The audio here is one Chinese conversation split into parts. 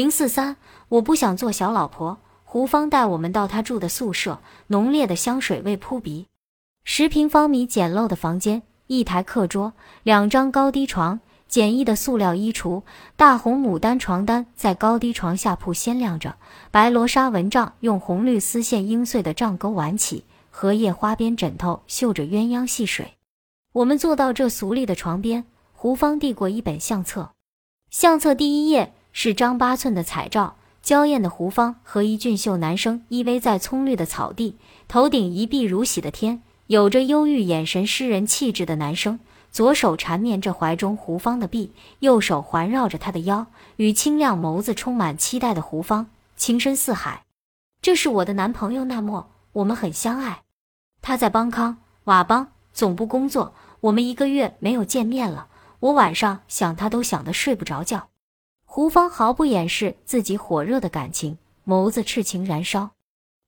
零四三，我不想做小老婆。胡芳带我们到他住的宿舍，浓烈的香水味扑鼻。十平方米简陋的房间，一台课桌，两张高低床，简易的塑料衣橱，大红牡丹床单在高低床下铺鲜亮着，白罗纱蚊帐用红绿丝线鹰碎的帐钩挽起，荷叶花边枕头绣着鸳鸯戏水。我们坐到这俗丽的床边，胡芳递过一本相册，相册第一页是张八寸的彩照。娇艳的胡芳和一俊秀男生依偎在葱绿的草地，头顶一碧如洗的天，有着忧郁眼神、诗人气质的男生，左手缠绵着怀中胡芳的臂，右手环绕着她的腰，与清亮眸子充满期待的胡芳，情深似海。这是我的男朋友纳莫，我们很相爱。他在邦康瓦邦总部工作，我们一个月没有见面了，我晚上想他都想得睡不着觉。胡芳毫不掩饰自己火热的感情，眸子赤情燃烧。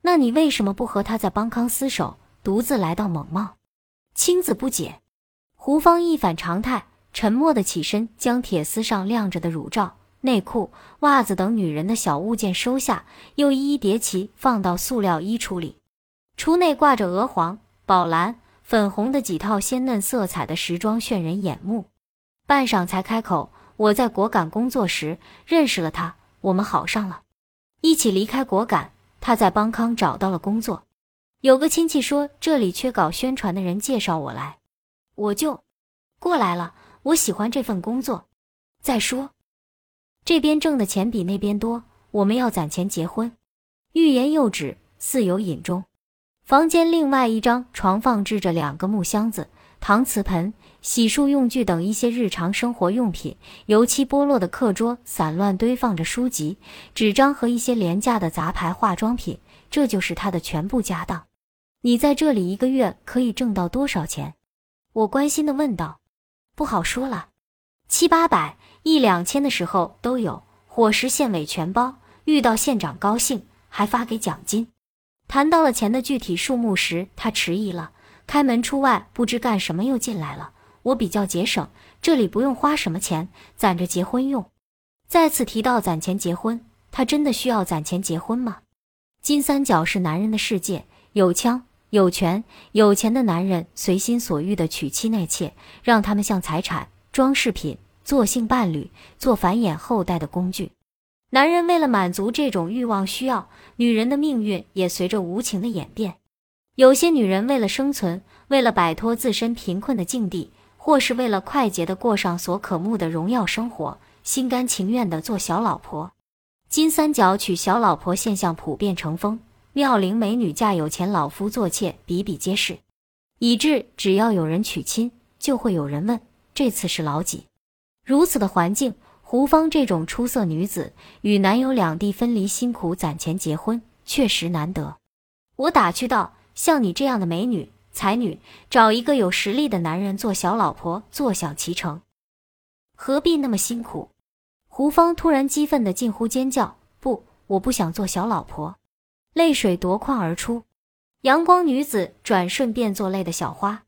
那你为什么不和他在邦康厮守，独自来到蒙茂？青子不解。胡芳一反常态，沉默的起身，将铁丝上晾着的乳罩、内裤、袜子等女人的小物件收下，又一一叠齐放到塑料衣橱里。橱内挂着鹅黄、宝蓝、粉红的几套鲜嫩色彩的时装，炫人眼目。半晌才开口。我在果敢工作时认识了他，我们好上了，一起离开果敢。他在邦康找到了工作，有个亲戚说这里缺搞宣传的人，介绍我来，我就过来了。我喜欢这份工作。再说，这边挣的钱比那边多，我们要攒钱结婚。欲言又止，似有隐衷。房间另外一张床放置着两个木箱子。搪瓷盆、洗漱用具等一些日常生活用品，油漆剥落的课桌散乱堆放着书籍、纸张和一些廉价的杂牌化妆品，这就是他的全部家当。你在这里一个月可以挣到多少钱？我关心地问道。不好说了，七八百、一两千的时候都有，伙食县委全包，遇到县长高兴还发给奖金。谈到了钱的具体数目时，他迟疑了。开门出外，不知干什么又进来了。我比较节省，这里不用花什么钱，攒着结婚用。再次提到攒钱结婚，他真的需要攒钱结婚吗？金三角是男人的世界，有枪、有权、有钱的男人随心所欲的娶妻纳妾，让他们像财产、装饰品、做性伴侣、做繁衍后代的工具。男人为了满足这种欲望需要，女人的命运也随着无情的演变。有些女人为了生存，为了摆脱自身贫困的境地，或是为了快捷的过上所渴慕的荣耀生活，心甘情愿的做小老婆。金三角娶小老婆现象普遍成风，妙龄美女嫁有钱老夫做妾比比皆是，以致只要有人娶亲，就会有人问这次是老几。如此的环境，胡芳这种出色女子与男友两地分离，辛苦攒钱结婚，确实难得。我打趣道。像你这样的美女才女，找一个有实力的男人做小老婆，坐享其成，何必那么辛苦？胡芳突然激愤的近乎尖叫：“不，我不想做小老婆！”泪水夺眶而出。阳光女子转瞬变作泪的小花，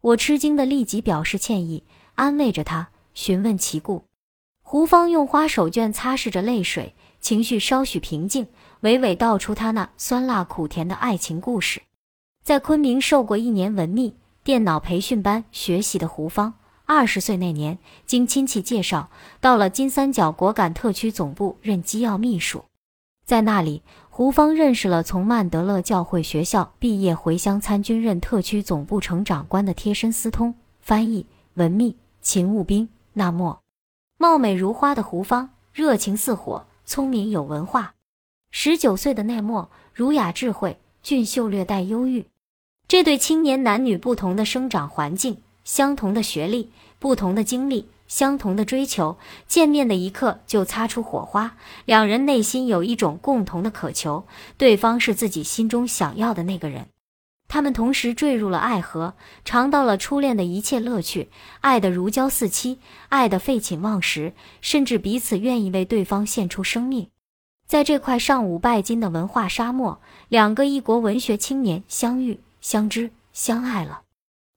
我吃惊的立即表示歉意，安慰着她，询问其故。胡芳用花手绢擦拭着泪水，情绪稍许平静，娓娓道出她那酸辣苦甜的爱情故事。在昆明受过一年文秘电脑培训班学习的胡芳，二十岁那年，经亲戚介绍，到了金三角果敢特区总部任机要秘书。在那里，胡芳认识了从曼德勒教会学校毕业回乡参军任特区总部成长官的贴身私通翻译文秘勤务兵纳莫。貌美如花的胡芳，热情似火，聪明有文化。十九岁的奈莫，儒雅智慧，俊秀略带忧郁。这对青年男女不同的生长环境、相同的学历、不同的经历、相同的追求，见面的一刻就擦出火花。两人内心有一种共同的渴求，对方是自己心中想要的那个人。他们同时坠入了爱河，尝到了初恋的一切乐趣，爱得如胶似漆，爱得废寝忘食，甚至彼此愿意为对方献出生命。在这块上五拜金的文化沙漠，两个异国文学青年相遇。相知相爱了，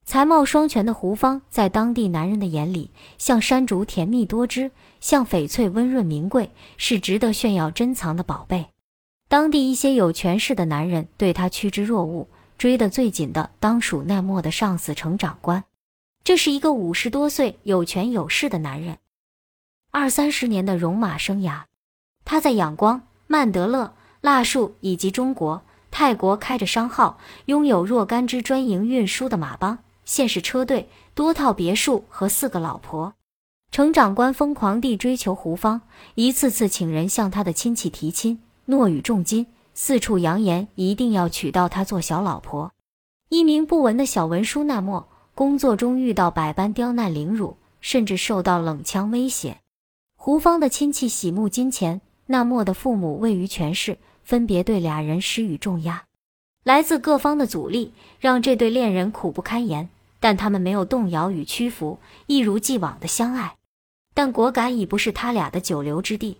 才貌双全的胡芳在当地男人的眼里像山竹甜蜜多汁，像翡翠温润名贵，是值得炫耀珍藏的宝贝。当地一些有权势的男人对他趋之若鹜，追得最紧的当属奈莫的上司程长官。这是一个五十多岁、有权有势的男人，二三十年的戎马生涯，他在仰光、曼德勒、腊树以及中国、泰国开着商号，拥有若干支专营运输的马帮、现世车队、多套别墅和四个老婆。程长官疯狂地追求胡芳，一次次请人向他的亲戚提亲，诺与重金，四处扬言一定要娶到她做小老婆。一名不闻的小文书那莫。工作中遇到百般刁难凌辱，甚至受到冷枪威胁。胡芳的亲戚喜慕金钱，那莫的父母位于权势，分别对俩人施予重压。来自各方的阻力让这对恋人苦不堪言，但他们没有动摇与屈服，一如既往的相爱。但果敢已不是他俩的久留之地。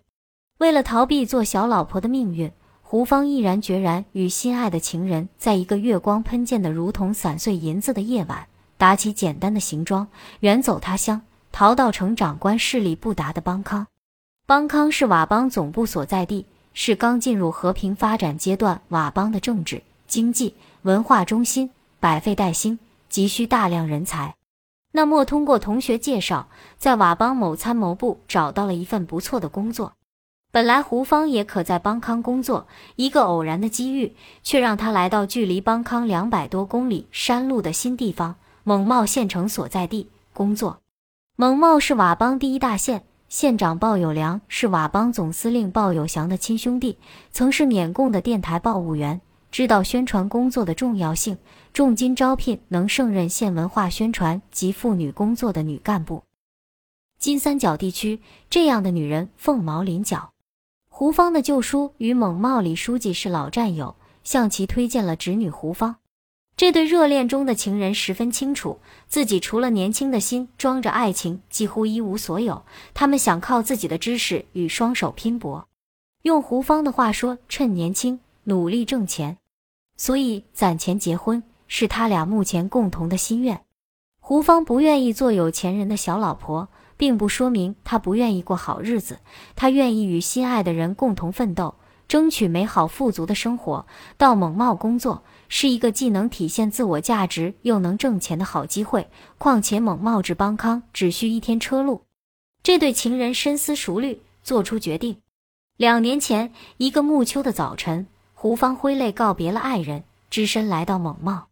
为了逃避做小老婆的命运，胡芳毅然决然与心爱的情人，在一个月光喷溅的如同散碎银子的夜晚。打起简单的行装，远走他乡，逃到程长官势力不达的邦康。邦康是佤邦总部所在地，是刚进入和平发展阶段佤邦的政治、经济、文化中心，百废待兴，急需大量人才。那莫通过同学介绍，在佤邦某参谋部找到了一份不错的工作。本来胡芳也可在邦康工作，一个偶然的机遇，却让他来到距离邦康两百多公里山路的新地方。蒙茂县城所在地工作，蒙茂是佤邦第一大县，县长鲍有良是佤邦总司令鲍有祥的亲兄弟，曾是缅共的电台报务员，知道宣传工作的重要性，重金招聘能胜任县文化宣传及妇女工作的女干部。金三角地区这样的女人凤毛麟角，胡芳的旧书与蒙茂李书记是老战友，向其推荐了侄女胡芳。这对热恋中的情人十分清楚，自己除了年轻的心装着爱情，几乎一无所有。他们想靠自己的知识与双手拼搏，用胡芳的话说，趁年轻努力挣钱。所以攒钱结婚是他俩目前共同的心愿。胡芳不愿意做有钱人的小老婆，并不说明她不愿意过好日子，她愿意与心爱的人共同奋斗，争取美好富足的生活。到蒙茂工作。是一个既能体现自我价值又能挣钱的好机会。况且蒙茂至邦康只需一天车路。这对情人深思熟虑，做出决定。两年前，一个暮秋的早晨，胡芳挥泪告别了爱人，只身来到蒙茂。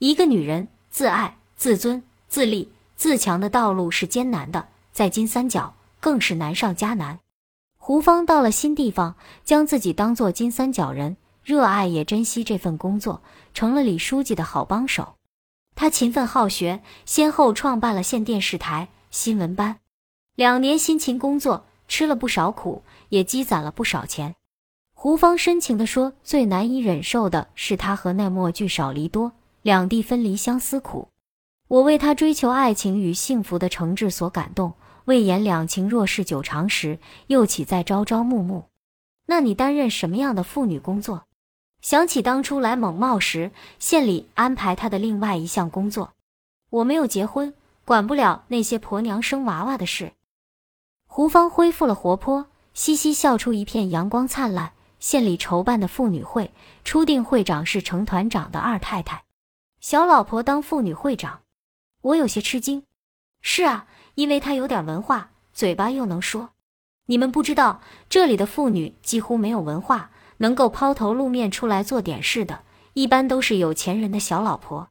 一个女人自爱、自尊、自立、自强的道路是艰难的，在金三角更是难上加难。胡芳到了新地方，将自己当做金三角人。热爱也珍惜这份工作，成了李书记的好帮手。他勤奋好学，先后创办了县电视台新闻班。两年辛勤工作，吃了不少苦，也积攒了不少钱。胡芳深情地说：“最难以忍受的是他和奈莫聚少离多，两地分离相思苦。我为他追求爱情与幸福的诚挚所感动。魏延两情若是久长时，又岂在朝朝暮暮？那你担任什么样的妇女工作？”想起当初来蒙茂时，县里安排他的另外一项工作，我没有结婚，管不了那些婆娘生娃娃的事。胡芳恢复了活泼，嘻嘻笑出一片阳光灿烂。县里筹办的妇女会，初定会长是程团长的二太太，小老婆当妇女会长，我有些吃惊。是啊，因为她有点文化，嘴巴又能说。你们不知道，这里的妇女几乎没有文化。能够抛头露面出来做点事的，一般都是有钱人的小老婆。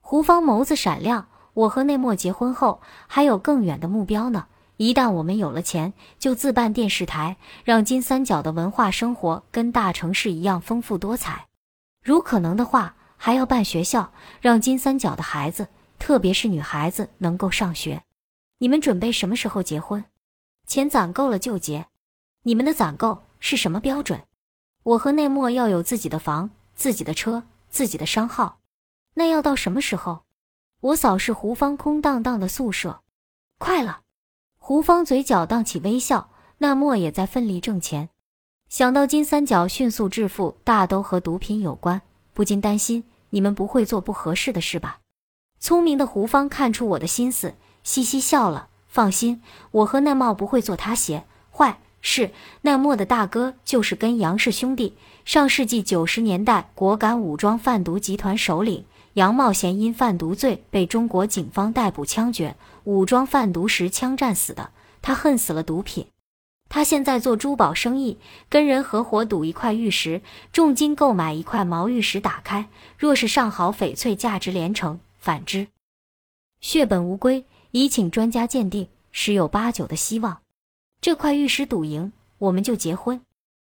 胡芳眸子闪亮，我和内莫结婚后还有更远的目标呢。一旦我们有了钱，就自办电视台，让金三角的文化生活跟大城市一样丰富多彩。如可能的话，还要办学校，让金三角的孩子，特别是女孩子能够上学。你们准备什么时候结婚？钱攒够了就结。你们的攒够是什么标准？我和内莫要有自己的房、自己的车、自己的商号，那要到什么时候？我扫视胡芳空荡荡的宿舍，快了。胡芳嘴角荡起微笑，那莫也在奋力挣钱。想到金三角迅速致富，大都和毒品有关，不禁担心你们不会做不合适的事吧？聪明的胡芳看出我的心思，嘻嘻笑了，放心，我和那茂不会做他鞋。坏是那墨的大哥，就是跟杨氏兄弟。上世纪九十年代，果敢武装贩毒集团首领杨茂贤因贩毒罪被中国警方逮捕枪决，武装贩毒时枪战死的。他恨死了毒品。他现在做珠宝生意，跟人合伙赌一块玉石，重金购买一块毛玉石，打开若是上好翡翠，价值连城；反之，血本无归。已请专家鉴定，十有八九的希望。这块玉石赌赢，我们就结婚。